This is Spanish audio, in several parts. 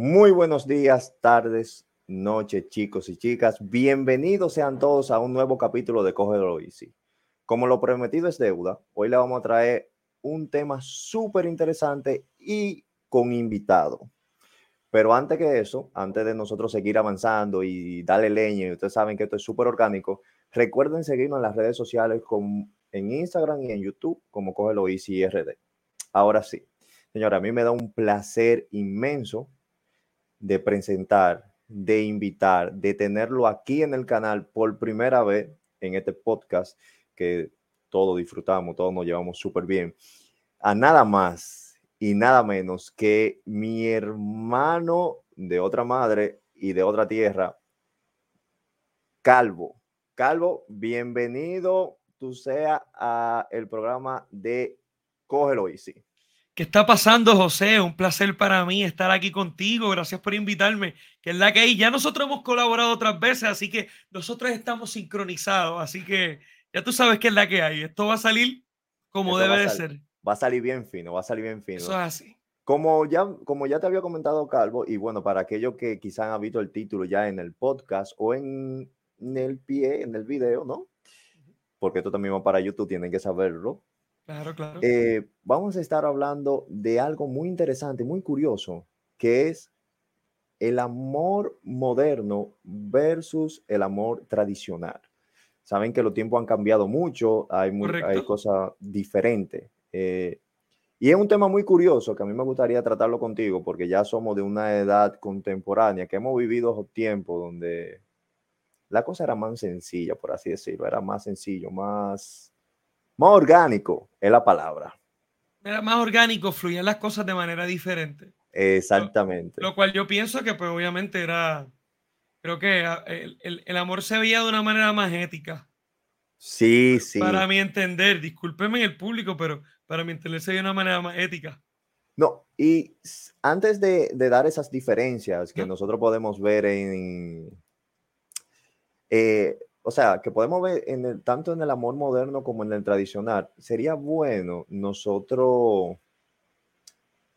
Muy buenos días, tardes, noches, chicos y chicas. Bienvenidos sean todos a un nuevo capítulo de Cógelo Easy. Como lo prometido es deuda, hoy le vamos a traer un tema súper interesante y con invitado. Pero antes que eso, antes de nosotros seguir avanzando y darle leña, y ustedes saben que esto es súper orgánico, recuerden seguirnos en las redes sociales con, en Instagram y en YouTube como Cógelo Easy RD. Ahora sí, señora, a mí me da un placer inmenso de presentar, de invitar, de tenerlo aquí en el canal por primera vez en este podcast que todos disfrutamos, todos nos llevamos súper bien, a nada más y nada menos que mi hermano de otra madre y de otra tierra, Calvo. Calvo, bienvenido tú sea a el programa de Cógelo Easy. ¿Qué está pasando, José? Un placer para mí estar aquí contigo. Gracias por invitarme. Que es la que hay. Ya nosotros hemos colaborado otras veces, así que nosotros estamos sincronizados. Así que ya tú sabes qué es la que hay. Esto va a salir como debe de ser. Va a salir bien fino, va a salir bien fino. Eso es así. Como ya, como ya te había comentado, Calvo, y bueno, para aquellos que quizás han visto el título ya en el podcast o en, el pie, en el video, ¿no? Porque esto también va para YouTube, tienen que saberlo. Claro, claro. Eh, vamos a estar hablando de algo muy interesante, muy curioso, que es el amor moderno versus el amor tradicional. Saben que los tiempos han cambiado mucho, hay, hay cosas diferentes. Eh, y es un tema muy curioso que a mí me gustaría tratarlo contigo porque ya somos de una edad contemporánea, que hemos vivido tiempos donde la cosa era más sencilla, por así decirlo, era más sencillo, más más orgánico es la palabra. Era más orgánico, fluían las cosas de manera diferente. Exactamente. Lo, cual yo pienso que pues obviamente era, creo que ah, el, amor se veía de una manera más ética. Sí, sí. Para mi entender, discúlpeme el público, pero para mi entender se veía de una manera más ética. No, y antes de, dar esas diferencias que nosotros podemos ver en, eh, o sea, que podemos ver en tanto en el amor moderno como en el tradicional, sería bueno nosotros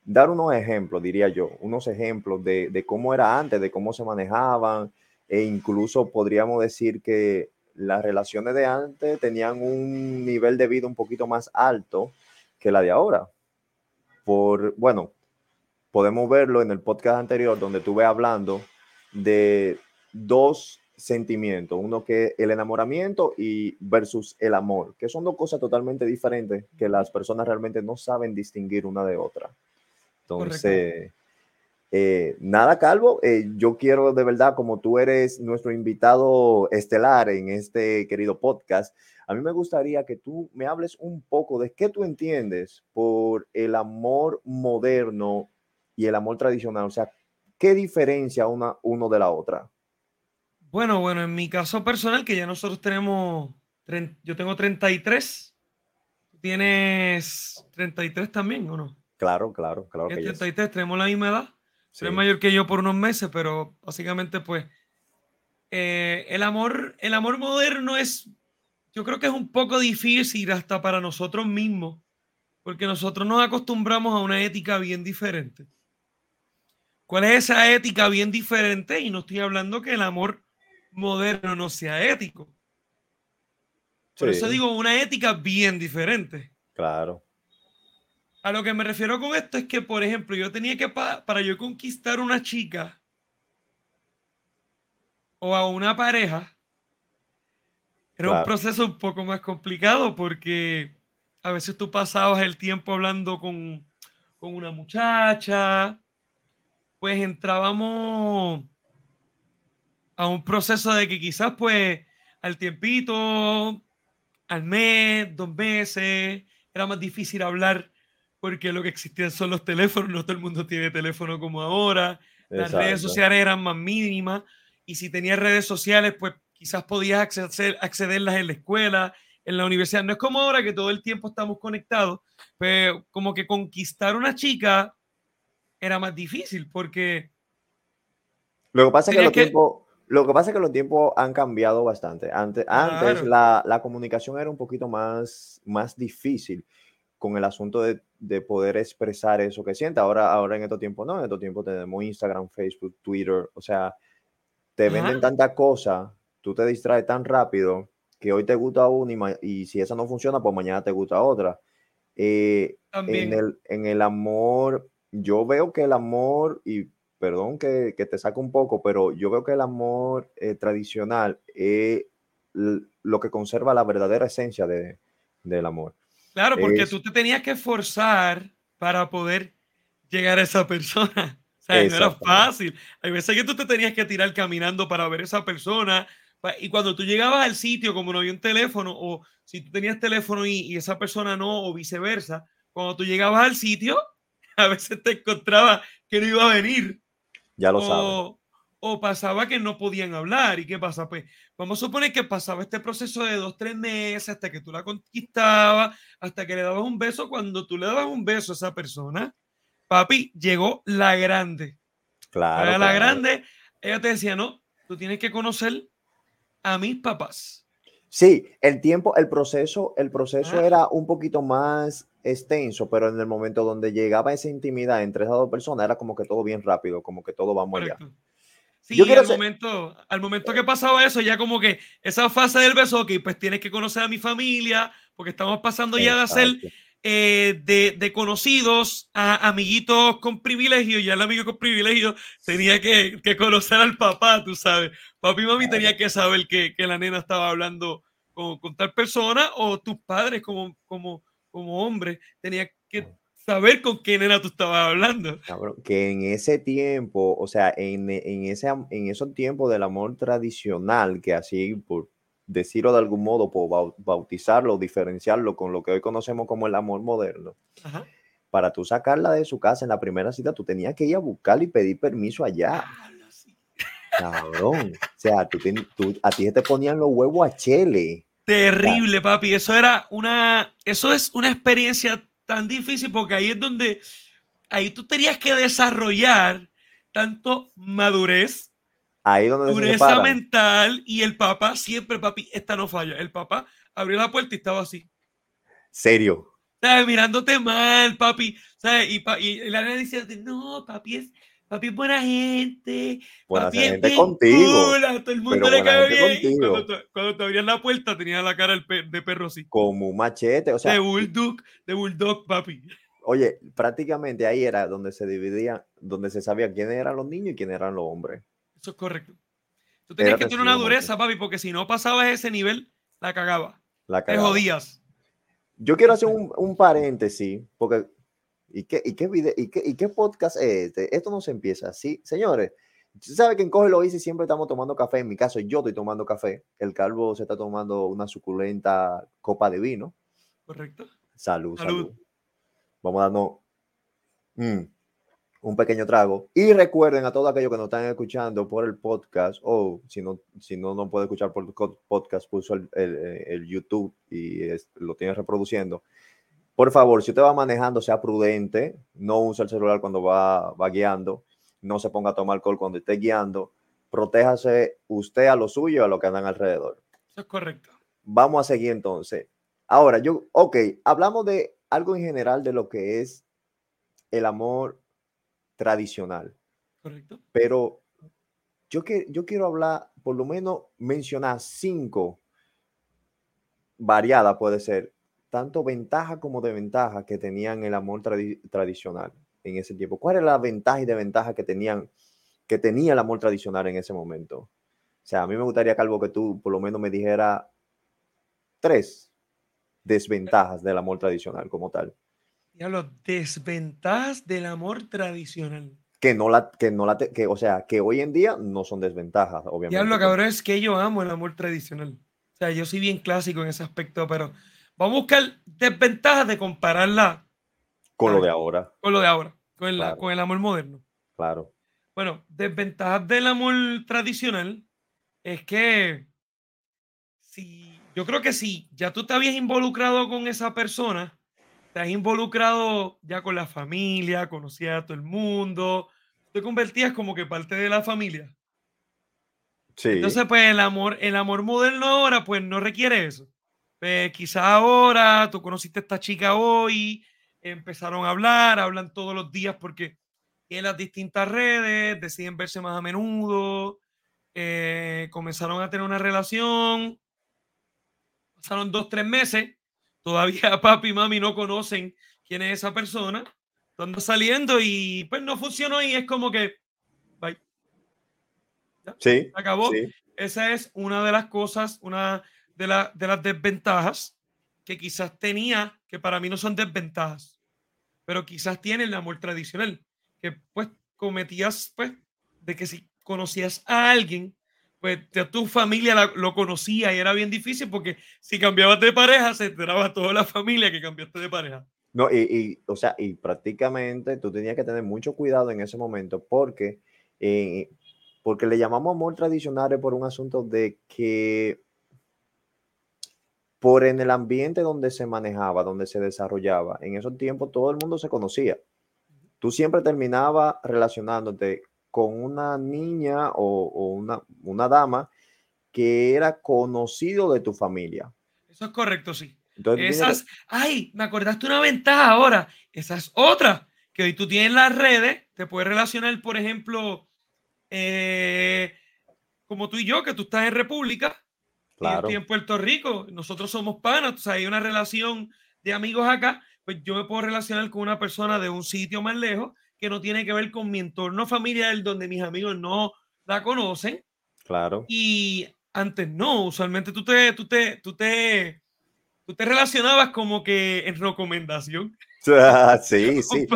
dar unos ejemplos, diría yo, unos ejemplos de, cómo era antes, de cómo se manejaban, e incluso podríamos decir que las relaciones de antes tenían un nivel de vida un poquito más alto que la de ahora. Por, bueno, podemos verlo en el podcast anterior donde estuve hablando de dos sentimiento, uno que es el enamoramiento y versus el amor, que son dos cosas totalmente diferentes que las personas realmente no saben distinguir una de otra. Entonces, eh, nada, Calvo, eh, yo quiero de verdad, como tú eres nuestro invitado estelar en este querido podcast, a mí me gustaría que tú me hables un poco de qué tú entiendes por el amor moderno y el amor tradicional, o sea, ¿qué diferencia una uno de la otra? Bueno, bueno, en mi caso personal, que ya nosotros tenemos, yo tengo 33, ¿tienes 33 también o no? Claro, claro, claro. Que 33, tenemos la misma edad. Sí. mayor que yo por unos meses, pero básicamente pues eh, el, amor, el amor moderno es, yo creo que es un poco difícil hasta para nosotros mismos, porque nosotros nos acostumbramos a una ética bien diferente. ¿Cuál es esa ética bien diferente? Y no estoy hablando que el amor moderno no sea ético. Por eso digo una ética bien diferente. Claro. A lo que me refiero con esto es que, por ejemplo, yo tenía que, para yo conquistar una chica o a una pareja, era un proceso un poco más complicado porque a veces tú pasabas el tiempo hablando con, con una muchacha, pues entrábamos a un proceso de que quizás pues al tiempito, al mes, dos meses, era más difícil hablar porque lo que existían son los teléfonos, no todo el mundo tiene teléfono como ahora, las redes sociales eran más mínimas y si tenías redes sociales pues quizás podías acceder, accederlas en la escuela, en la universidad. No es como ahora que todo el tiempo estamos conectados, pero como que conquistar una chica era más difícil porque... Lo que pasa es que los tiempos lo que pasa es que los tiempos han cambiado bastante. Antes, antes la, la, comunicación era un poquito más, más difícil con el asunto de, de poder expresar eso que siente. Ahora, ahora en estos tiempos no, en estos tiempos tenemos Instagram, Facebook, Twitter, o sea, te venden tanta cosa, tú te distraes tan rápido que hoy te gusta una y, si esa no funciona, pues mañana te gusta otra. Eh, en, el, en el amor, yo veo que el amor, y perdón que, te saco un poco, pero yo veo que el amor eh, tradicional es lo que conserva la verdadera esencia de, del amor. Claro, porque tú te tenías que esforzar para poder llegar a esa persona. O sea, no era fácil. Hay veces que tú te tenías que tirar caminando para ver a esa persona. Y cuando tú llegabas al sitio, como no había un teléfono, o si tú tenías teléfono y, esa persona no, o viceversa, cuando tú llegabas al sitio, a veces te encontraba que no iba a venir. Ya lo sabes o pasaba que no podían hablar. ¿Y qué pasa? Pues vamos a suponer que pasaba este proceso de dos, tres meses hasta que tú la conquistabas, hasta que le dabas un beso. Cuando tú le dabas un beso a esa persona, papi, llegó la grande. Claro. la grande, ella te decía, no, tú tienes que conocer a mis papás. Sí, el tiempo, el proceso, el proceso ah. era un poquito más extenso, pero en el momento donde llegaba esa intimidad entre esas dos personas, era como que todo bien rápido, como que todo vamos allá. Sí, Yo al, momento, al momento que pasaba eso, ya como que esa fase del beso, que pues tienes que conocer a mi familia, porque estamos pasando ya de ser eh, de, de, conocidos a amiguitos con privilegio, ya el amigo con privilegio tenía que, que conocer al papá, tú sabes. Papi y mami tenía que saber que, que la nena estaba hablando con, con, tal persona, o tus padres como, como, como hombre, tenía que saber con quién era tú estabas hablando. que en ese tiempo, o sea, en, en, ese, en esos tiempos del amor tradicional, que así, por decirlo de algún modo, por bautizarlo, diferenciarlo con lo que hoy conocemos como el amor moderno, para tú sacarla de su casa en la primera cita, tú tenías que ir a buscarla y pedir permiso allá. Cabrón. O sea, tú, tú, a ti te ponían los huevos a chele. Terrible, papi. Eso era una, eso es una experiencia tan difícil porque ahí es donde, ahí tú tenías que desarrollar tanto madurez, ahí donde dureza mental y el papá siempre, papi, esta no falla. El papá abrió la puerta y estaba así. Serio. ¿Sabes? Mirándote mal, papi. ¿Sabes? Y, y, la nena decía, no, papi es, papi es buena gente. Buena papi gente es contigo. todo el mundo le cae bien. Cuando te, abrían la puerta tenía la cara de perro así. Como un machete, o sea. De bulldog, de bulldog, papi. Oye, prácticamente ahí era donde se dividía, donde se sabía quiénes eran los niños y quiénes eran los hombres. Eso es correcto. Tú tenías que tener una dureza, papi, porque si no pasabas ese nivel, la cagaba. La cagaba. Te jodías. Yo quiero hacer un, un paréntesis, porque ¿Y qué, y qué, video, y qué, y qué podcast es este? Esto no se empieza así. Señores, sabe que en Coge lo hice siempre estamos tomando café. En mi caso, yo estoy tomando café. El calvo se está tomando una suculenta copa de vino. Correcto. Salud, salud. Vamos a darnos mm, un pequeño trago. Y recuerden a todos aquellos que nos están escuchando por el podcast, o si no, si no, no puede escuchar por el podcast, puso el, el, YouTube y lo tiene reproduciendo por favor, si usted va manejando, sea prudente, no use el celular cuando va, va guiando, no se ponga a tomar alcohol cuando esté guiando, protéjase usted a lo suyo y a lo que andan alrededor. Eso es correcto. Vamos a seguir entonces. Ahora, yo, ok, hablamos de algo en general de lo que es el amor tradicional. Correcto. Pero yo, que, yo quiero hablar, por lo menos mencionar cinco variadas, puede ser, tanto ventaja como desventaja que tenían el amor tradicional en ese tiempo. ¿Cuál es la ventaja y desventaja que tenían que tenía el amor tradicional en ese momento? O sea, a mí me gustaría, Calvo, que tú por lo menos me dijera tres desventajas del amor tradicional como tal. Ya los desventajas del amor tradicional. Que no la, que no la, que, o sea, que hoy en día no son desventajas, obviamente. Ya lo cabrón es que yo amo el amor tradicional. O sea, yo soy bien clásico en ese aspecto, pero Vamos a buscar desventajas de compararla con lo de ahora. Con lo de ahora, con el, con el amor moderno. Claro. Bueno, desventajas del amor tradicional es que si yo creo que si ya tú te habías involucrado con esa persona, te has involucrado ya con la familia, conocías a todo el mundo, te convertías como que parte de la familia. Sí. Entonces, pues el amor, el amor moderno ahora, pues no requiere eso. Pues quizás ahora tú conociste a esta chica hoy, empezaron a hablar, hablan todos los días porque en las distintas redes, deciden verse más a menudo, eh, comenzaron a tener una relación, pasaron dos, tres meses, todavía papi y mami no conocen quién es esa persona, están saliendo y pues no funcionó y es como que, bye. Sí. Acabó. Esa es una de las cosas, una de, de las desventajas que quizás tenía, que para mí no son desventajas, pero quizás tiene el amor tradicional, que pues cometías, pues, de que si conocías a alguien, pues ya tu familia lo conocía y era bien difícil porque si cambiabas de pareja, se enteraba toda la familia que cambiaste de pareja. No, y, o sea, y prácticamente tú tenías que tener mucho cuidado en ese momento porque, eh, porque le llamamos amor tradicional por un asunto de que por en el ambiente donde se manejaba, donde se desarrollaba, en esos tiempos todo el mundo se conocía. Tú siempre terminabas relacionándote con una niña o, una, una, dama que era conocido de tu familia. Eso es correcto, sí. Esas, ay, me acordaste una ventaja ahora. Esa es otra, que hoy tú tienes las redes, te puedes relacionar, por ejemplo, eh, como tú y yo, que tú estás en República, Claro. en Puerto Rico, nosotros somos panas, o sea, hay una relación de amigos acá, pues yo me puedo relacionar con una persona de un sitio más lejos que no tiene que ver con mi entorno familiar, donde mis amigos no la conocen. Claro. Y antes no, usualmente tú te, tú te, tú te, tú te relacionabas como que en recomendación. sí, sí.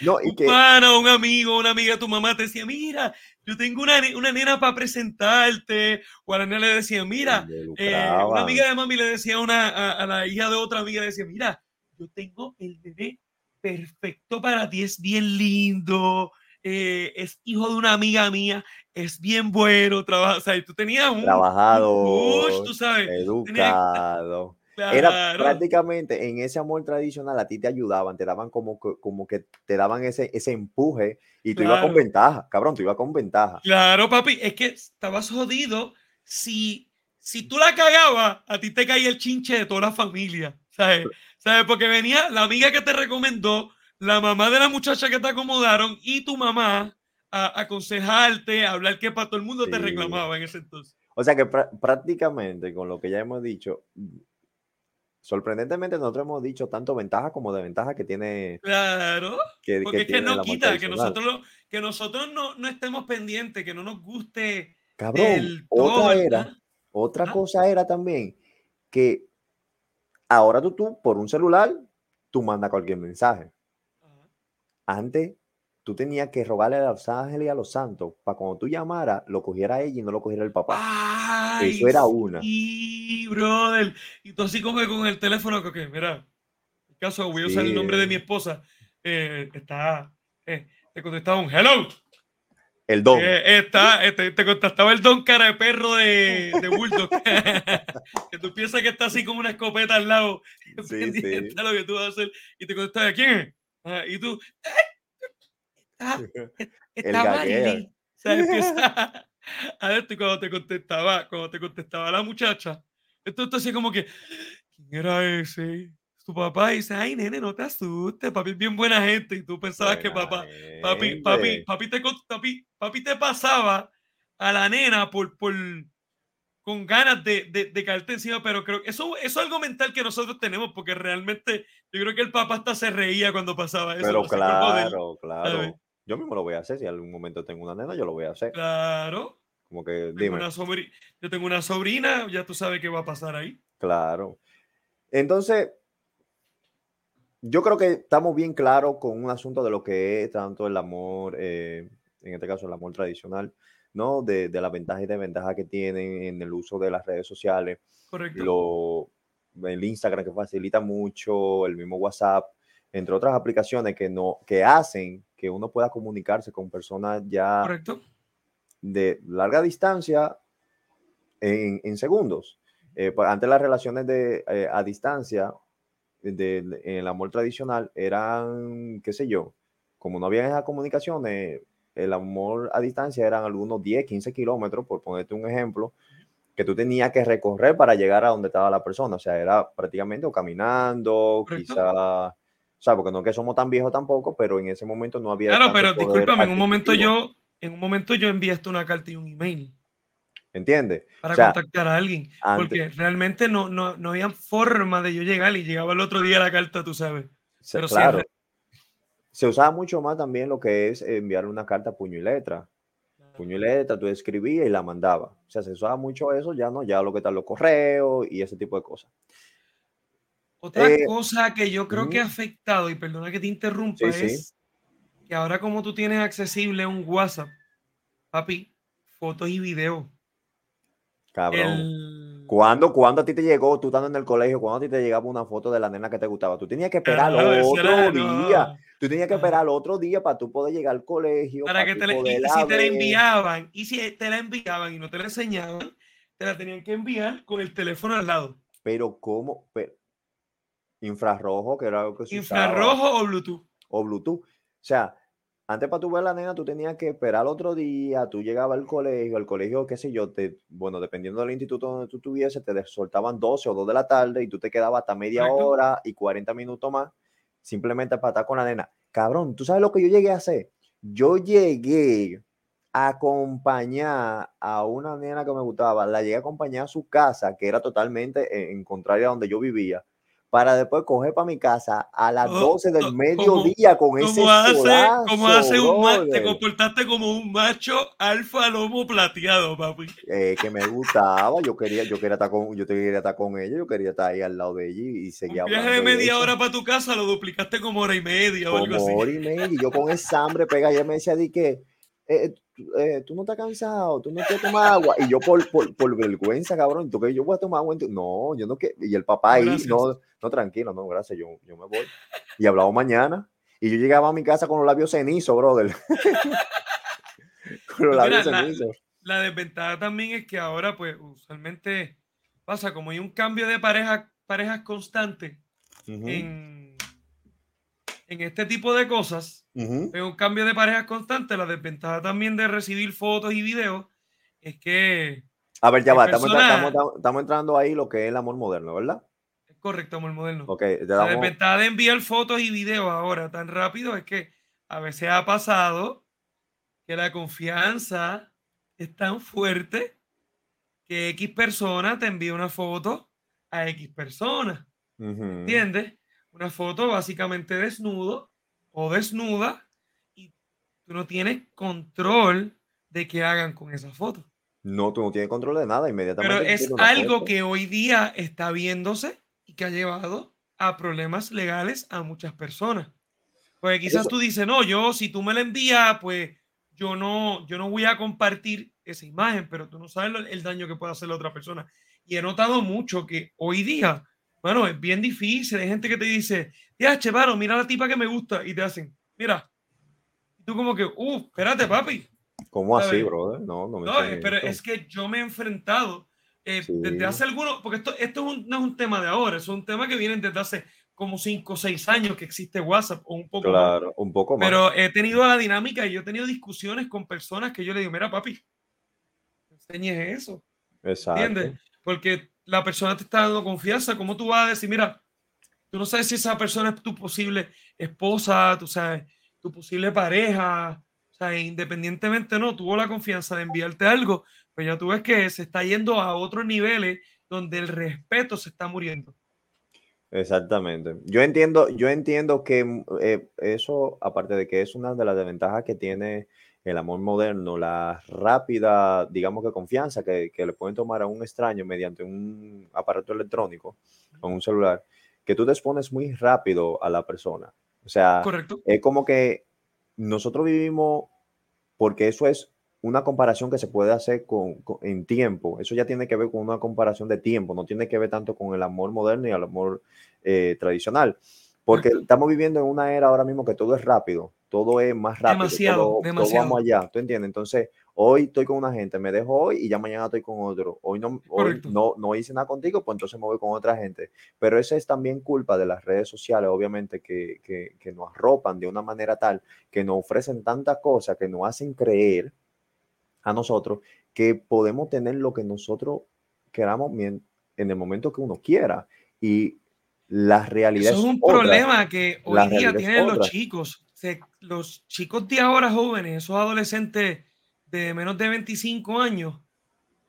No, y un que... un amigo, una amiga de tu mamá te decía, mira, yo tengo una, una nena para presentarte. O a la nena le decía, mira, eh, una amiga de mami le decía una, a, la hija de otra amiga, le decía, mira, yo tengo el bebé perfecto para ti, es bien lindo, eh, es hijo de una amiga mía, es bien bueno, trabaja, o sea, tú tenías un... Trabajado, tú sabes. Educado. Era prácticamente en ese amor tradicional a ti te ayudaban, te daban como que, como que te daban ese, ese empuje y tú ibas con ventaja, cabrón, tú ibas con ventaja. Claro, papi, es que estabas jodido si, si tú la cagabas, a ti te caía el chinche de toda la familia, ¿sabes? ¿Sabes? Porque venía la amiga que te recomendó, la mamá de la muchacha que te acomodaron y tu mamá a, aconsejarte, a hablar que para todo el mundo te reclamaba en ese entonces. O sea que prácticamente con lo que ya hemos dicho, sorprendentemente nosotros hemos dicho tanto ventaja como desventaja que tiene. Claro. porque es que no quita que nosotros, que nosotros no, no, estemos pendientes, que no nos guste. Cabrón, otra era, otra cosa era también que ahora tú, tú, por un celular, tú mandas cualquier mensaje. Antes tú tenías que rogarle a los ángeles y a los santos para cuando tú llamaras, lo cogiera ella y no lo cogiera el papá. Eso era una. Y brother. Y tú así como con el teléfono, que, mira, en caso voy a usar el nombre de mi esposa, eh, está, eh, te contestaba un hello. El don. Eh, está, te, te, contestaba el don cara de perro de, de Bulldog. que tú piensas que está así como una escopeta al lado. Sí, sí. lo que tú vas a hacer. Y te contestaba, ¿quién es? Ah, y tú, está, Marilyn. a ver, cuando te contestaba, cuando te contestaba la muchacha, esto, esto así como que, ¿quién era ese? Tu papá dice, ay, nene, no te asustes, papi es bien buena gente. Y tú pensabas que papá, papi, papi, papi te, papi, papi te pasaba a la nena por, por, con ganas de, de, de, caerte encima, pero creo que eso, eso es algo mental que nosotros tenemos, porque realmente yo creo que el papá hasta se reía cuando pasaba eso. Pero claro, claro. Yo mismo lo voy a hacer. Si en algún momento tengo una nena, yo lo voy a hacer. Claro. Como que, dime. yo tengo una sobrina, ya tú sabes qué va a pasar ahí. Claro. Entonces, yo creo que estamos bien claros con un asunto de lo que es tanto el amor, eh, en este caso el amor tradicional, ¿no? De, de las ventajas y desventajas que tienen en el uso de las redes sociales. Correcto. Lo, el Instagram que facilita mucho, el mismo WhatsApp, entre otras aplicaciones que, no, que hacen que uno pueda comunicarse con personas ya de larga distancia en, en segundos. Eh, pues, antes las relaciones de, eh, a distancia de, en el amor tradicional eran, qué sé yo, como no había esas comunicaciones, el amor a distancia eran algunos 10, 15 kilómetros, por ponerte un ejemplo, que tú tenías que recorrer para llegar a donde estaba la persona. O sea, era prácticamente o caminando, quizá O sea, porque no es que somos tan viejos tampoco, pero en ese momento no había. Claro, pero discúlpame, en un momento yo, en un momento yo enviaste una carta y un email. ¿Entiendes? Para contactar a alguien. porque realmente no, no, no, había forma de yo llegar y llegaba el otro día la carta, tú sabes. Pero claro. Se usaba mucho más también lo que es enviar una carta puño y letra. Puño y letra, tú escribías y la mandabas. O sea, se usaba mucho eso, ya no, ya lo que están los correos y ese tipo de cosas. Otra eh, cosa que yo creo que ha afectado, y perdona que te interrumpa, es que ahora como tú tienes accesible un WhatsApp, papi, fotos y videos. Cabrón. ¿Cuándo, ¿Cuándo, a ti te llegó, tú estando en el colegio, cuando a ti te llegaba una foto de la nena que te gustaba? Tú tenías que esperar el otro día. Tú tenías que esperar el otro día para tú poder llegar al colegio. Para, que te y, si te la enviaban, y si te la enviaban y no te la enseñaban, te la tenían que enviar con el teléfono al lado. Pero, ¿cómo? infrarrojo, que era algo que se ¿Infrarrojo o Bluetooth? O Bluetooth. O sea, antes para tu ver la nena, tú tenías que esperar otro día, tú llegabas al colegio, al colegio, qué sé yo, te, bueno, dependiendo del instituto donde tú estuviese, te soltaban 12 o 2 de la tarde y tú te quedabas hasta media hora y 40 minutos más, simplemente para estar con la nena. Cabrón, ¿tú sabes lo que yo llegué a hacer? Yo llegué a acompañar a una nena que me gustaba, la llegué a acompañar a su casa, que era totalmente en contraria a donde yo vivía para después coger para mi casa a las 12 del mediodía con ese hace, como hace un te comportaste como un macho alfa lomo plateado, papi. Eh, que me gustaba, yo quería, yo quería estar con, yo quería estar con ella, yo quería estar ahí al lado de ella y seguía un viaje de media hora para tu casa lo duplicaste como hora y media o algo así. hora y media, y yo con esa hambre pega, ella me decía di que eh, eh, tú no estás cansado, tú no quieres tomar agua. Y yo por, por, por vergüenza, cabrón, ¿tú que yo voy a tomar agua? No, yo no quiero. Y el papá ahí, no, no, tranquilo, no, gracias, yo, yo me voy. Y hablamos mañana. Y yo llegaba a mi casa con los labios cenizos, brother. con los labios cenizos. La, desventaja también es que ahora, pues, usualmente pasa como hay un cambio de pareja, parejas constante en, en este tipo de cosas es un cambio de parejas constante. La desventaja también de recibir fotos y videos es que. A ver, ya va, estamos, entrando ahí lo que es el amor moderno, ¿verdad? Es correcto, amor moderno. Okay, La desventaja de enviar fotos y videos ahora tan rápido es que a veces ha pasado que la confianza es tan fuerte que X persona te envía una foto a X persona. ¿Entiendes? Una foto básicamente desnudo o desnuda y tú no tienes control de qué hagan con esa foto. No, tú no tienes control de nada inmediatamente. Pero es algo que hoy día está viéndose y que ha llevado a problemas legales a muchas personas. Pues quizás tú dices, no, yo si tú me la envías, pues yo no, yo no voy a compartir esa imagen, pero tú no sabes el daño que puede hacer la otra persona. Y he notado mucho que hoy día bueno, es bien difícil. Hay gente que te dice, ya, chevaro, mira la tipa que me gusta. Y te hacen, mira. Y tú como que, uh, espérate, papi. ¿Cómo así, brother? No, no me No, pero es que yo me he enfrentado eh, desde hace algunos, porque esto, esto no es un tema de ahora, es un tema que viene desde hace como 5 o 6 años que existe WhatsApp o un poco claro, un poco más. Pero he tenido la dinámica y yo he tenido discusiones con personas que yo le digo, mira, papi, enseñes eso. Exacto. ¿Entiendes? Porque la persona te está dando confianza, ¿cómo tú vas a decir, mira, tú no sabes si esa persona es tu posible esposa, tú sabes, tu posible pareja, o sea, independientemente no, tuvo la confianza de enviarte algo, pero ya tú ves que se está yendo a otros niveles donde el respeto se está muriendo. Exactamente. Yo entiendo, yo entiendo que eh, eso, aparte de que es una de las desventajas que tiene el amor moderno, la rápida, digamos que confianza que, le pueden tomar a un extraño mediante un aparato electrónico o un celular, que tú te expones muy rápido a la persona. O sea, Correcto. es como que nosotros vivimos, porque eso es una comparación que se puede hacer con, en tiempo. Eso ya tiene que ver con una comparación de tiempo, no tiene que ver tanto con el amor moderno y el amor eh, tradicional. Porque estamos viviendo en una era ahora mismo que todo es rápido todo es más rápido. Demasiado, todo, demasiado. vamos allá, ¿tú entiendes? Entonces, hoy estoy con una gente, me dejo hoy y ya mañana estoy con otro. Hoy no, no, no hice nada contigo, pues entonces me voy con otra gente. Pero eso es también culpa de las redes sociales, obviamente, que, que, que nos arropan de una manera tal, que nos ofrecen tantas cosas, que nos hacen creer a nosotros que podemos tener lo que nosotros queramos en el momento que uno quiera. Y la realidad Eso es un problema que hoy día tienen los chicos. los chicos de ahora jóvenes, esos adolescentes de menos de 25 años,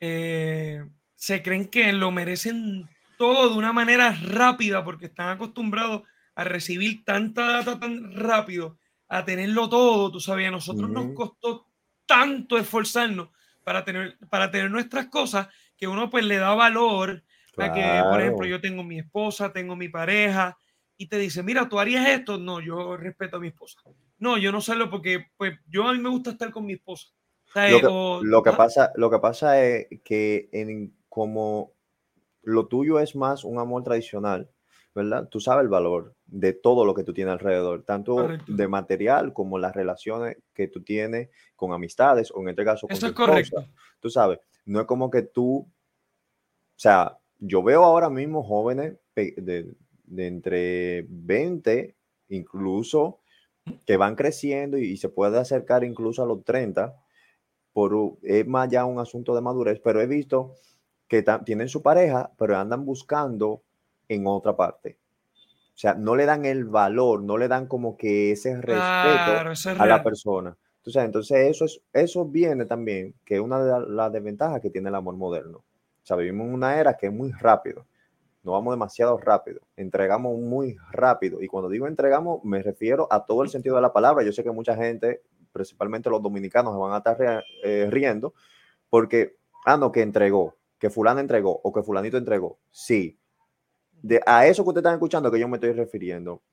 eh, se creen que lo merecen todo de una manera rápida porque están acostumbrados a recibir tanta data tan rápido, a tenerlo todo. Tú sabes, a nosotros nos costó tanto esforzarnos para tener, para tener nuestras cosas que uno pues le da valor a que, por ejemplo, yo tengo mi esposa, tengo mi pareja y te dice, mira, tú harías esto. No, yo respeto a mi esposa. No, yo no salgo porque pues yo a mí me gusta estar con mi esposa. lo, que, pasa, lo que pasa es que en, como lo tuyo es más un amor tradicional, ¿verdad? Tú sabes el valor de todo lo que tú tienes alrededor, tanto de material como las relaciones que tú tienes con amistades o en este caso con Eso es correcto. Tú sabes, no es como que tú, o sea, yo veo ahora mismo jóvenes de, entre 20, incluso, que van creciendo y, se puede acercar incluso a los 30, por, es más ya un asunto de madurez, pero he visto que tienen su pareja, pero andan buscando en otra parte. O sea, no le dan el valor, no le dan como que ese respeto a la persona. Entonces, entonces eso, es, eso viene también, que es una de las desventajas que tiene el amor moderno. O sea, vivimos en una era que es muy rápido. No vamos demasiado rápido. Entregamos muy rápido. Y cuando digo entregamos, me refiero a todo el sentido de la palabra. Yo sé que mucha gente, principalmente los dominicanos, se van a estar eh, riendo porque, ah, no, que entregó, que fulano entregó o que fulanito entregó. Sí, de, a eso que usted está escuchando que yo me estoy refiriendo,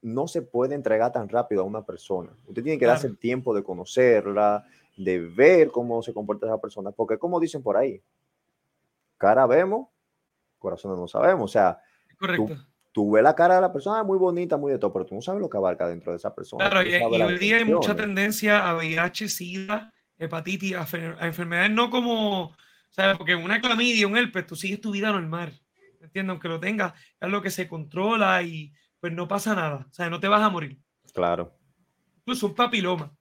no se puede entregar tan rápido a una persona. Usted tiene que darse el tiempo de conocerla, de ver cómo se comporta esa persona, porque como dicen por ahí, cara vemos, corazón no sabemos. O sea, Correcto. Tú, ves la cara de la persona muy bonita, muy de todo, pero tú no sabes lo que abarca dentro de esa persona. Claro, y, hoy día hay mucha tendencia a VIH, SIDA, hepatitis, a, enfermedades no como, sea, porque una clamidia, un herpes, tú sigues tu vida normal. ¿Entiendes? Aunque lo tengas, es lo que se controla y pues no pasa nada, o sea, no te vas a morir. Claro. Incluso un papiloma.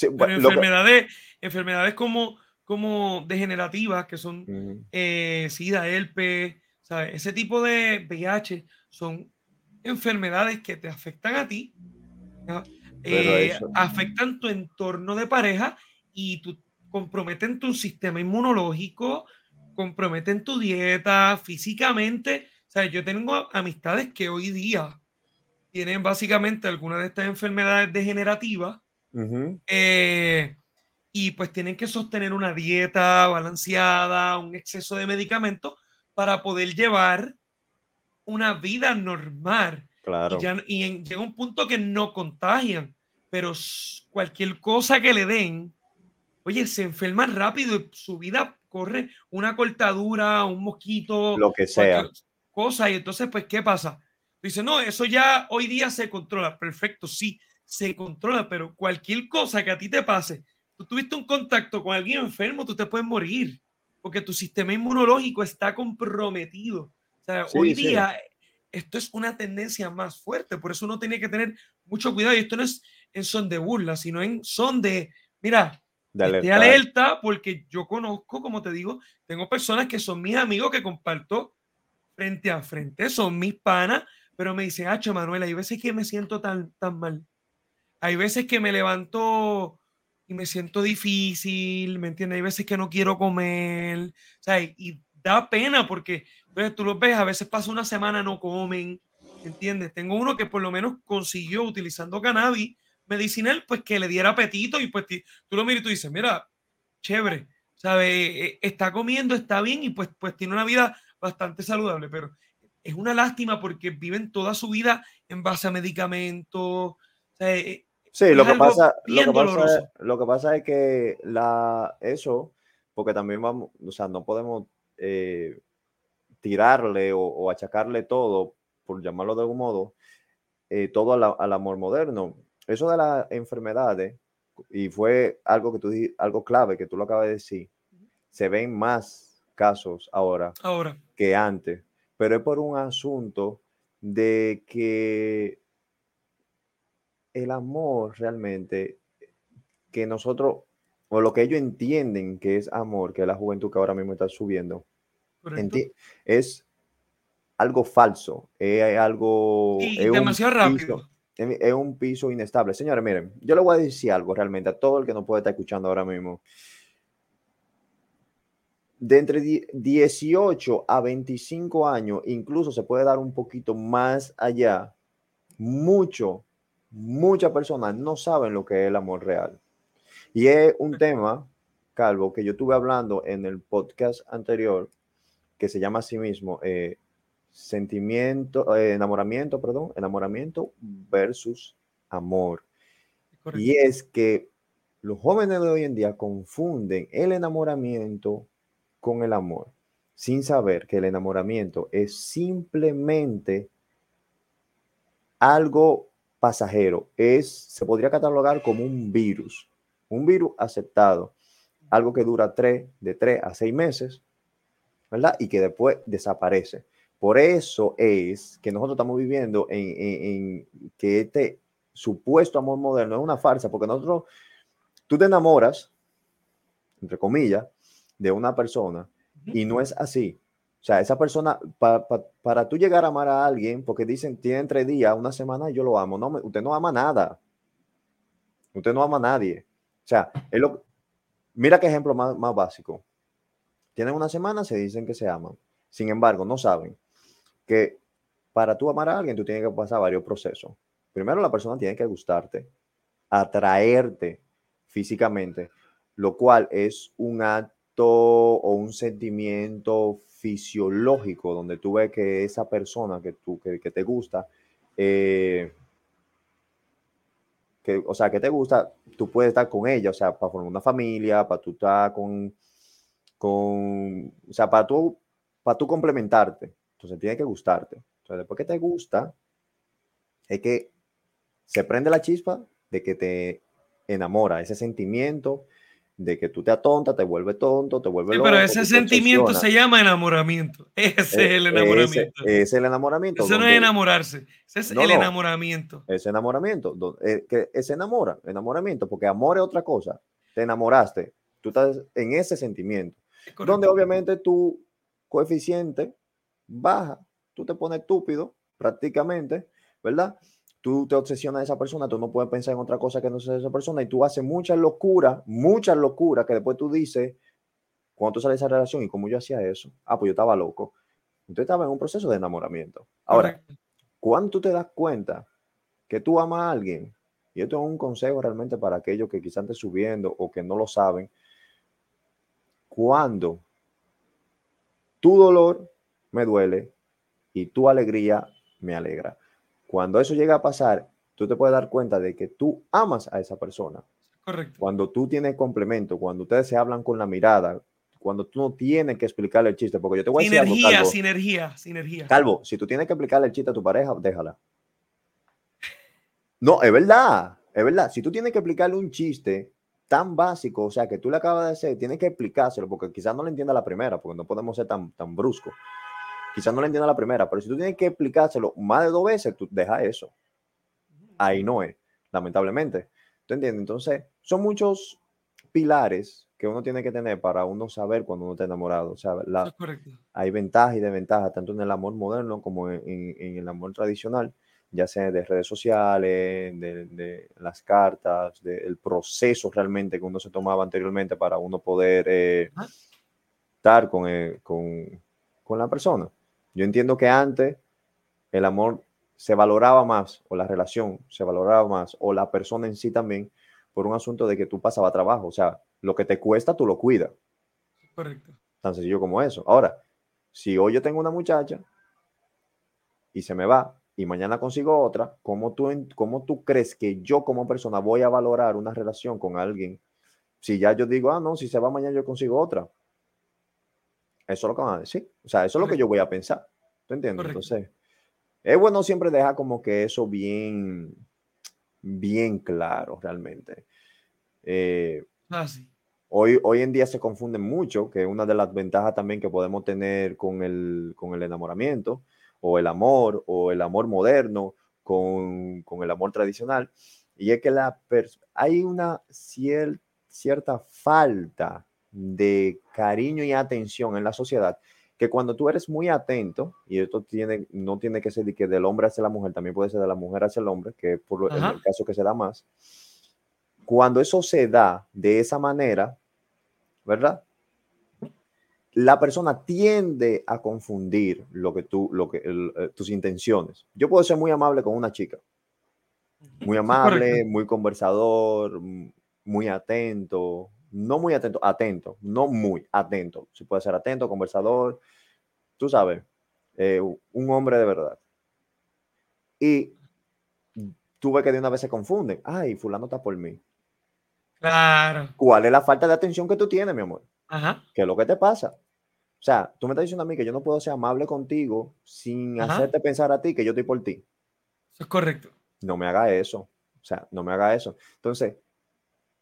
Pero enfermedades, enfermedades como, como degenerativas, que son eh, SIDA, herpes, ¿sabes? ese tipo de VIH son enfermedades que te afectan a ti, eh, afectan tu entorno de pareja y tu, comprometen tu sistema inmunológico, comprometen tu dieta físicamente. O sea, yo tengo amistades que hoy día tienen básicamente alguna de estas enfermedades degenerativas eh, y pues tienen que sostener una dieta balanceada, un exceso de medicamentos para poder llevar una vida normal. Claro. Y, y llega un punto que no contagian, pero cualquier cosa que le den, oye, se enferman rápido y su vida corre una cortadura, un mosquito, lo que sea. Cosa, y entonces, pues, ¿qué pasa? Dice, no, eso ya hoy día se controla. Perfecto, sí, se controla, pero cualquier cosa que a ti te pase, tú tuviste un contacto con alguien enfermo, tú te puedes morir, porque tu sistema inmunológico está comprometido. O sea, hoy día esto es una tendencia más fuerte, por eso uno tiene que tener mucho cuidado, y esto no es en son de burla, sino en son de, mira, de alerta. porque yo conozco, como te digo, tengo personas que son mis amigos que comparto frente a frente, son mis panas, pero me dicen, Hacho, Manuel, hay veces que me siento tan, tan mal. Hay veces que me levanto y me siento difícil, ¿me entiendes? Hay veces que no quiero comer, o y da pena porque pues, tú lo ves, a veces pasa una semana, no comen, ¿entiendes? Tengo uno que por lo menos consiguió utilizando cannabis medicinal, pues que le diera apetito y pues tú lo miras y tú dices, mira, chévere, ¿sabe? E, está comiendo, está bien y pues, pues tiene una vida bastante saludable, pero es una lástima porque viven toda su vida en base a medicamentos. E, sí, lo que, pasa, lo que, pasa es, lo que pasa es que la, eso, porque también vamos, o sea, no podemos eh, tirarle o, achacarle todo, por llamarlo de algún modo, eh, todo al amor moderno eso de las enfermedades, y fue algo que tú algo clave que tú lo acabas de decir, se ven más casos ahora, ahora. que antes, pero es por un asunto de que el amor realmente, que nosotros, o lo que ellos entienden que es amor, que es la juventud que ahora mismo está subiendo, es algo falso, es algo... es demasiado rápido. Es un piso inestable. Señores, miren, yo le voy a decir algo realmente a todo el que no puede estar escuchando ahora mismo. De entre 18 a 25 años, incluso se puede dar un poquito más allá, mucho, muchas personas no saben lo que es el amor real. Y es un tema, Calvo, que yo estuve hablando en el podcast anterior, que se llama a sí mismo eh, sentimiento, eh, enamoramiento, perdón, enamoramiento versus amor. Y es que los jóvenes de hoy en día confunden el enamoramiento con el amor, sin saber que el enamoramiento es simplemente algo pasajero, es, se podría catalogar como un virus, un virus aceptado, algo que dura tres, de tres a seis meses, ¿verdad? Y que después desaparece. Por eso es que nosotros estamos viviendo en, que este supuesto amor moderno es una farsa, porque nosotros, tú te enamoras, entre comillas, de una persona y no es así. O sea, esa persona, para tú llegar a amar a alguien, porque dicen, tiene tres días, una semana, yo lo amo. No, usted no ama nada. Usted no ama a nadie. O sea, es lo, mira qué ejemplo más, más básico. Tienen una semana, se dicen que se aman. Sin embargo, no saben que para tú amar a alguien, tú tienes que pasar varios procesos. Primero, la persona tiene que gustarte, atraerte físicamente, lo cual es un acto o un sentimiento fisiológico donde tú ves que esa persona que, tú, que, te gusta, eh, que, o sea, que te gusta, tú puedes estar con ella, o sea, para formar una familia, para tú estar con, con o sea, para tú, para tú complementarte. Entonces tiene que gustarte. Entonces después que te gusta, es que se prende la chispa de que te enamora, ese sentimiento de que tú te atontas, te vuelve tonto, te vuelve sí, Pero ese sentimiento se llama enamoramiento. Ese es el eh, enamoramiento. Ese, es el enamoramiento. Ese no es enamorarse, ese es el enamoramiento. Ese enamoramiento, eh, que se enamora, enamoramiento, porque amor es otra cosa. Te enamoraste, tú estás en ese sentimiento. Donde obviamente tu coeficiente baja, tú te pones estúpido prácticamente, ¿verdad? Tú te obsesionas a esa persona, tú no puedes pensar en otra cosa que no sea esa persona y tú haces muchas locuras, muchas locuras que después tú dices, cuando tú sales de esa relación y como yo hacía eso, ah, pues yo estaba loco. Entonces estaba en un proceso de enamoramiento. Ahora, cuando tú te das cuenta que tú amas a alguien, y esto es un consejo realmente para aquellos que quizás estén subiendo o que no lo saben, cuando tu dolor me duele y tu alegría me alegra. Cuando eso llega a pasar, tú te puedes dar cuenta de que tú amas a esa persona. Correcto. Cuando tú tienes complemento, cuando ustedes se hablan con la mirada, cuando tú no tienes que explicarle el chiste, porque yo te voy a decir sinergia, sinergia, sinergia. Calvo, si tú tienes que explicarle el chiste a tu pareja, déjala. No, es verdad, es verdad. Si tú tienes que explicarle un chiste tan básico, o sea, que tú le acabas de hacer, tienes que explicárselo, porque quizás no le entienda la primera, porque no podemos ser tan, tan bruscos. Quizás no le entienda la primera, pero si tú tienes que explicárselo más de dos veces, tú deja eso. Ahí no es, lamentablemente. ¿Tú entiendes? Entonces, son muchos pilares que uno tiene que tener para uno saber cuando uno está enamorado. O sea, hay ventajas y desventajas tanto en el amor moderno como en, en el amor tradicional ya sea de redes sociales, de, las cartas, del proceso realmente que uno se tomaba anteriormente para uno poder eh, estar con, eh, con, con, la persona. Yo entiendo que antes el amor se valoraba más, o la relación se valoraba más, o la persona en sí también, por un asunto de que tú pasabas trabajo. O sea, lo que te cuesta, tú lo cuidas. Correcto. Tan sencillo como eso. Ahora, si hoy yo tengo una muchacha y se me va, y mañana consigo otra, ¿cómo tú, ¿cómo tú crees que yo como persona voy a valorar una relación con alguien? Si ya yo digo, ah, no, si se va mañana yo consigo otra. Eso es lo que van a decir. O sea, eso es lo que yo voy a pensar. ¿Tú entiendes? Entonces, es bueno siempre dejar como que eso bien, bien claro realmente. Eh, ah, sí. Hoy, hoy en día se confunde mucho, que es una de las ventajas también que podemos tener con el, con el enamoramiento, o el amor o el amor moderno con, el amor tradicional. Y es que la hay una cierta falta de cariño y atención en la sociedad que cuando tú eres muy atento, y esto tiene, no tiene que ser de que del hombre hacia la mujer, también puede ser de la mujer hacia el hombre, que es por el caso que se da más, cuando eso se da de esa manera, ¿verdad? La persona tiende a confundir lo que tú, lo que, eh, tus intenciones. Yo puedo ser muy amable con una chica, muy amable, muy conversador, muy atento, no muy atento, atento, no muy atento. Si puede ser atento, conversador, tú sabes, eh, un hombre de verdad. Y tuve que de una vez se confunden. Ay, fulano está por mí. Claro. ¿Cuál es la falta de atención que tú tienes, mi amor? Ajá. ¿Qué es lo que te pasa? O sea, tú me estás diciendo a mí que yo no puedo ser amable contigo sin hacerte pensar a ti que yo estoy por ti. Eso es correcto. No me haga eso. O sea, no me haga eso. Entonces,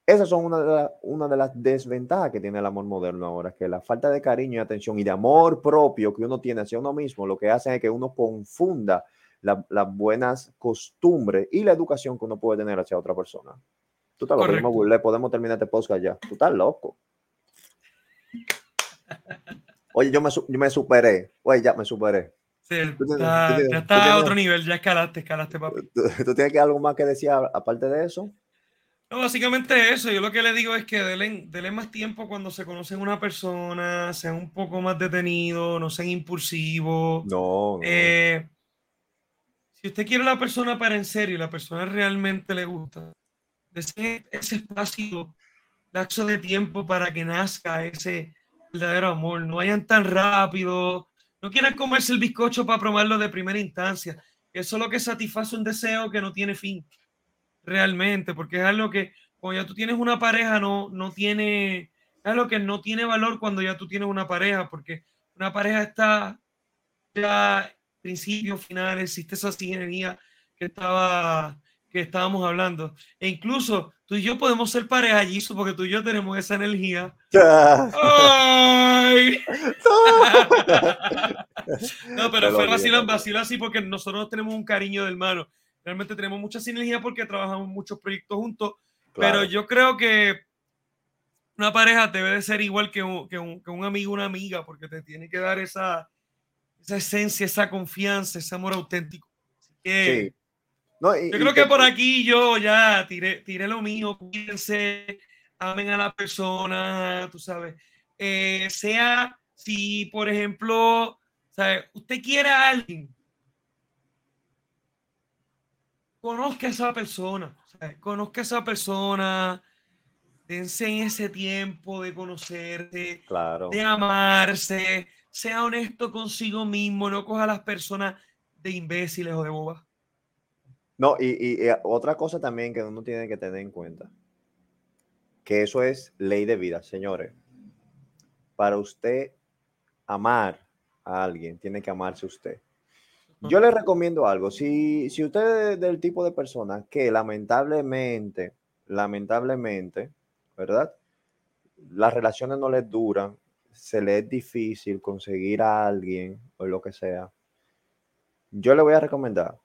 esas son una de, una de, las desventajas que tiene el amor moderno ahora, que la falta de cariño y atención y de amor propio que uno tiene hacia uno mismo, lo que hace es que uno confunda las buenas costumbres y la educación que uno puede tener hacia otra persona. Tú estás loco, le podemos terminar este podcast ya. Tú estás loco. Oye, yo me, yo me superé. Oye, ya me superé. Sí, ya está a otro nivel, ya escalaste, escalaste, papi. ¿Tú, tienes que algo más que decir aparte de eso? No, básicamente eso. Yo lo que le digo es que denle, más tiempo cuando se conocen una persona, sean un poco más detenidos, no sean impulsivos. No. Eh, si usted quiere a la persona para en serio y la persona realmente le gusta, ese, ese espacio, lapso de tiempo para que nazca ese verdadero amor. No vayan tan rápido. No quieran comerse el bizcocho para probarlo de primera instancia. Eso es lo que satisface un deseo que no tiene fin realmente, porque es algo que cuando ya tú tienes una pareja no, no tiene, es algo que no tiene valor cuando ya tú tienes una pareja, porque una pareja está ya principio, final, existe esa sinergia que estaba que estábamos hablando. E incluso tú y yo podemos ser pareja allí, porque tú y yo tenemos esa energía. ¡Ay! no, pero fue vacilón, vacilón así porque nosotros tenemos un cariño de hermano realmente tenemos mucha sinergia porque trabajamos muchos proyectos juntos, pero yo creo que una pareja debe de ser igual que un, que un, que un amigo, una amiga, porque te tiene que dar esa, esa esencia, esa confianza, ese amor auténtico. sí. yo creo que, por aquí yo ya tiré, tiré lo mío, cuídense, amen a la persona, tú sabes. Eh, sea si, por ejemplo, ¿sabe? usted quiere a alguien, conozca a esa persona, conozca a esa persona, dense en ese tiempo de conocerse, de amarse, sea honesto consigo mismo, no coja a las personas de imbéciles o de bobas. No, y, y, otra cosa también que uno tiene que tener en cuenta, que eso es ley de vida, señores. Para usted amar a alguien, tiene que amarse usted. Yo le recomiendo algo. Si, si usted es del tipo de persona que lamentablemente, lamentablemente, ¿verdad? Las relaciones no les duran, se le es difícil conseguir a alguien o lo que sea. Yo le voy a recomendar.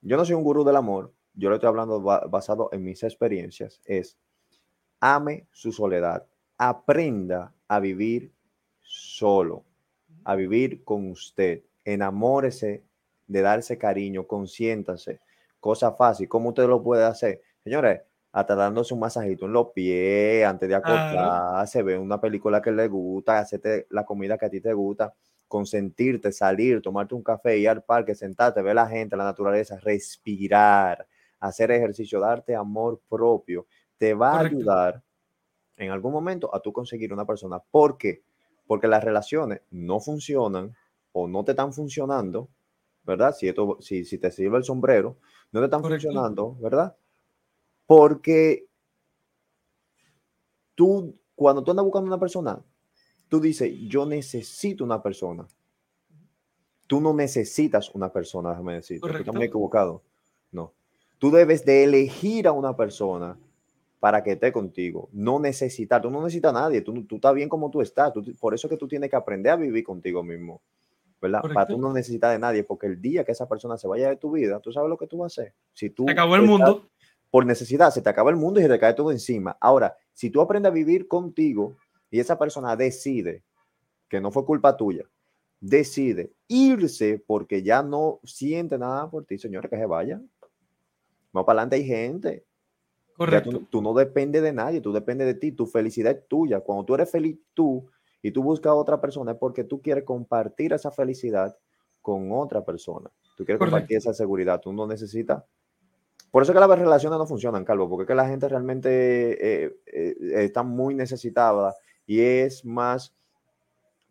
Yo no soy un gurú del amor, yo le estoy hablando basado en mis experiencias. Es ame su soledad, aprenda a vivir solo, a vivir con usted enamórese de darse cariño, consiéntase, cosa fácil, ¿cómo usted lo puede hacer? Señores, hasta dándose un masajito en los pies antes de acostarse, ve una película que le gusta, hacerte la comida que a ti te gusta, consentirte, salir, tomarte un café, ir al parque, sentarte, ver la gente, la naturaleza, respirar, hacer ejercicio, darte amor propio, te va a ayudar en algún momento a tú conseguir una persona. ¿Por qué? Porque las relaciones no funcionan o no te están funcionando, ¿verdad? Si, esto, si, si te sirve el sombrero, no te están funcionando, ¿verdad? Porque tú, cuando tú andas buscando una persona, tú dices, yo necesito una persona. Tú no necesitas una persona, déjame decirte, estás muy equivocado. No. Tú debes de elegir a una persona para que esté contigo. No necesitar, tú no necesitas a nadie, tú, tú estás bien como tú estás. por eso es que tú tienes que aprender a vivir contigo mismo. ¿Verdad? Para tú no necesitas de nadie, porque el día que esa persona se vaya de tu vida, tú sabes lo que tú vas a hacer. Si tú se acabó el mundo. Por necesidad, se te acaba el mundo y se te cae todo encima. Ahora, si tú aprendes a vivir contigo y esa persona decide que no fue culpa tuya, decide irse porque ya no siente nada por ti, señores, que se vaya. Más para adelante hay gente. Correcto. Tú, no dependes de nadie, tú dependes de ti, tu felicidad es tuya. Cuando tú eres feliz tú y tú buscas a otra persona es porque tú quieres compartir esa felicidad con otra persona. Tú quieres compartir esa seguridad, tú no necesitas. Por eso que las relaciones no funcionan, Calvo, porque es que la gente realmente eh, eh, está muy necesitada y es más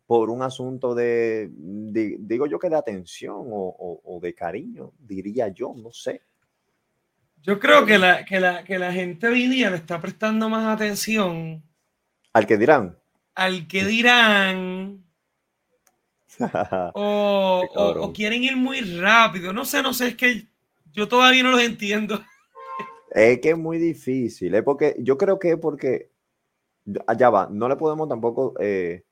por un asunto de, digo yo que de atención o, de cariño, diría yo, no sé. Yo creo que la, que la, que la gente hoy día le está prestando más atención. Al que dirán. Al que dirán. o, o, quieren ir muy rápido. No sé, no sé, es que yo todavía no los entiendo. Es que es muy difícil. Es porque, yo creo que es porque. Allá va, no le podemos tampoco. Eh,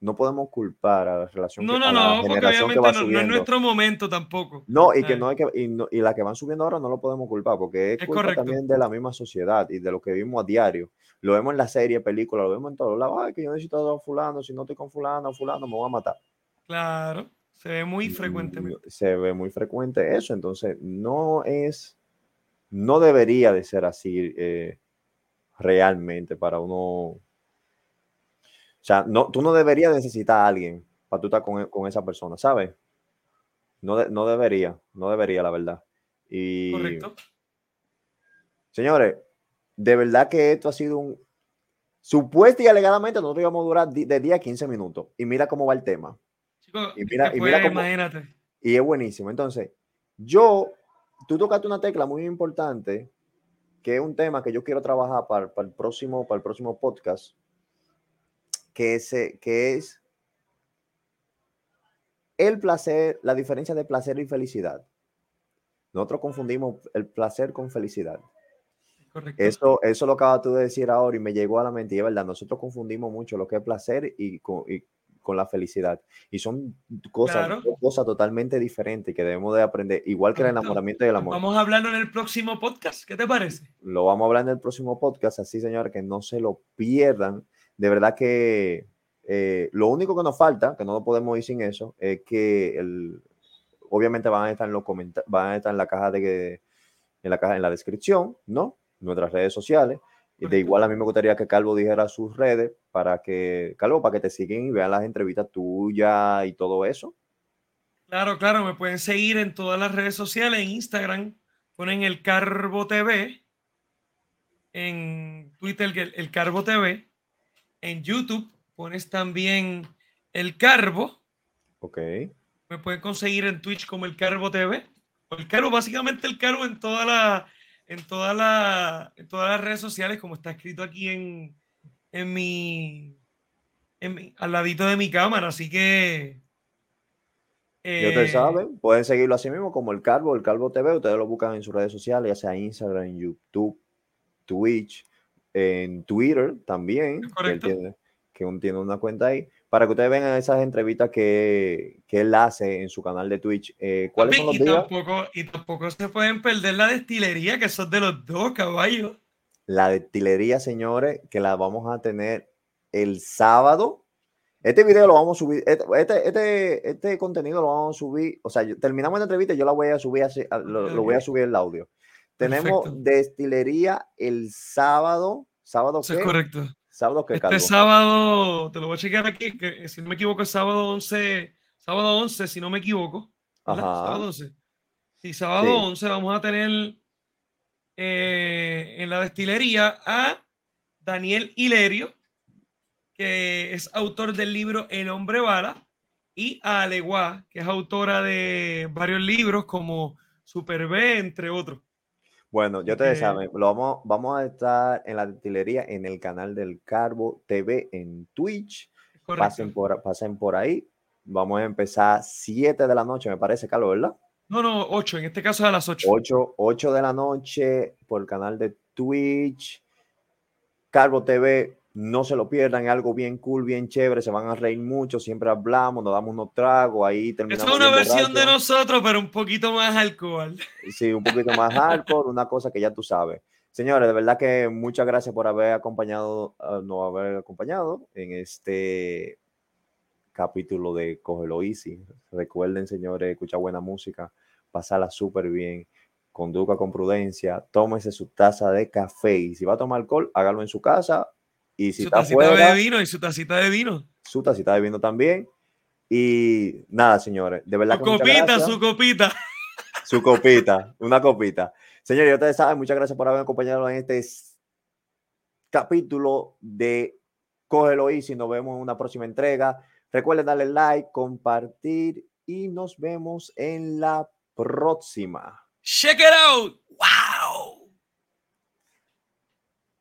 no podemos culpar a la relación no, no, no, porque obviamente no, es nuestro momento tampoco. No, y que no hay que, y, y la que van subiendo ahora no lo podemos culpar, porque es, culpa también de la misma sociedad y de lo que vimos a diario. Lo vemos en la serie, película, lo vemos en todos lados. Ay, que yo necesito a fulano, si no estoy con fulano, fulano, me voy a matar. Claro, se ve muy frecuentemente. Se ve muy frecuente eso, entonces no es, no debería de ser así eh, realmente para uno o sea, no, tú no deberías necesitar a alguien para tú estar con, esa persona, ¿sabes? No, no debería, no debería, la verdad. Y, Correcto. Señores, de verdad que esto ha sido un... Supuesto y alegadamente nosotros íbamos a durar de 10 a 15 minutos. Y mira cómo va el tema. y mira, y mira imagínate. Y es buenísimo. Entonces, yo, tú tocaste una tecla muy importante, que es un tema que yo quiero trabajar para, para el, próximo, para el próximo podcast que, que es el placer, la diferencia de placer y felicidad. Nosotros confundimos el placer con felicidad. Correcto. Eso, eso lo acabas tú de decir ahora y me llegó a la mente, y es verdad, nosotros confundimos mucho lo que es placer y con, con la felicidad. Y son cosas, cosas totalmente diferentes que debemos de aprender, igual que el enamoramiento y el amor. Vamos a hablarlo en el próximo podcast, ¿qué te parece? Lo vamos a hablar en el próximo podcast, así señor, que no se lo pierdan de verdad que eh, lo único que nos falta, que no lo podemos ir sin eso, es que el, obviamente van a estar en los van a estar en la caja de en la caja en la descripción, ¿no? Nuestras redes sociales. Y de igual a mí me gustaría que Calvo dijera sus redes para que, Calvo, para que te sigan y vean las entrevistas tuyas y todo eso. Claro, claro, me pueden seguir en todas las redes sociales, en Instagram, ponen el Carbo TV, en Twitter el, el Carbo TV, en YouTube pones también el Carbo. Ok. Me pueden conseguir en Twitch como el Carbo TV. el Carbo, básicamente el Carbo en toda la, en toda la, en todas las redes sociales, como está escrito aquí en, en mi, en al ladito de mi cámara. Así que. Eh, ustedes saben, pueden seguirlo así mismo como el Carbo, el Carbo TV. Ustedes lo buscan en sus redes sociales, ya sea Instagram, YouTube, Twitch, en Twitter también, que, él tiene, que tiene una cuenta ahí, para que ustedes vean esas entrevistas que, que él hace en su canal de Twitch. Eh, ¿Cuáles son los y Tampoco, y tampoco se pueden perder la destilería, que son de los dos caballos. La destilería, señores, que la vamos a tener el sábado. Este video lo vamos a subir, este, este, este, este contenido lo vamos a subir, o sea, terminamos la entrevista y yo la voy a subir, así, lo, lo voy a subir el audio. Tenemos destilería el sábado. ¿Sábado qué? es correcto. ¿Sábado qué, Este sábado, te lo voy a chequear aquí, que si no me equivoco es sábado 11, sábado 11, si no me equivoco. Ajá. Sábado 11. Sí, sábado 11 vamos a tener eh, en la destilería a Daniel Hilerio, que es autor del libro El hombre bala, y a Aleguá, que es autora de varios libros como Super B, entre otros. Bueno, yo te saben, lo vamos, vamos a estar en la destilería en el canal del Carbo TV en Twitch. Pasen por, pasen por ahí. Vamos a empezar 7 de la noche, me parece, Carlos, ¿verdad? No, no, 8, en este caso a las 8. 8, 8 de la noche por el canal de Twitch. Carbo TV no se lo pierdan, es algo bien cool, bien chévere, se van a reír mucho, siempre hablamos, nos damos unos tragos, ahí terminamos. Es una versión de nosotros, pero un poquito más alcohol. Sí, un poquito más alcohol, una cosa que ya tú sabes. Señores, de verdad que muchas gracias por haber acompañado, uh, no haber acompañado en este capítulo de Cógelo Easy. Recuerden, señores, escuchar buena música, pasarla súper bien, conduzca con prudencia, tómese su taza de café y si va a tomar alcohol, hágalo en su casa. Y si su está tacita de vino y su tacita de vino. Su tacita de vino también. Y nada, señores, de verdad. Su copita, su copita. Su copita, una copita. Señores, ustedes saben, muchas gracias por haberme acompañado en este capítulo de Cógelo Easy. Nos vemos en una próxima entrega. Recuerden darle like, compartir y nos vemos en la próxima. Check it out. Wow.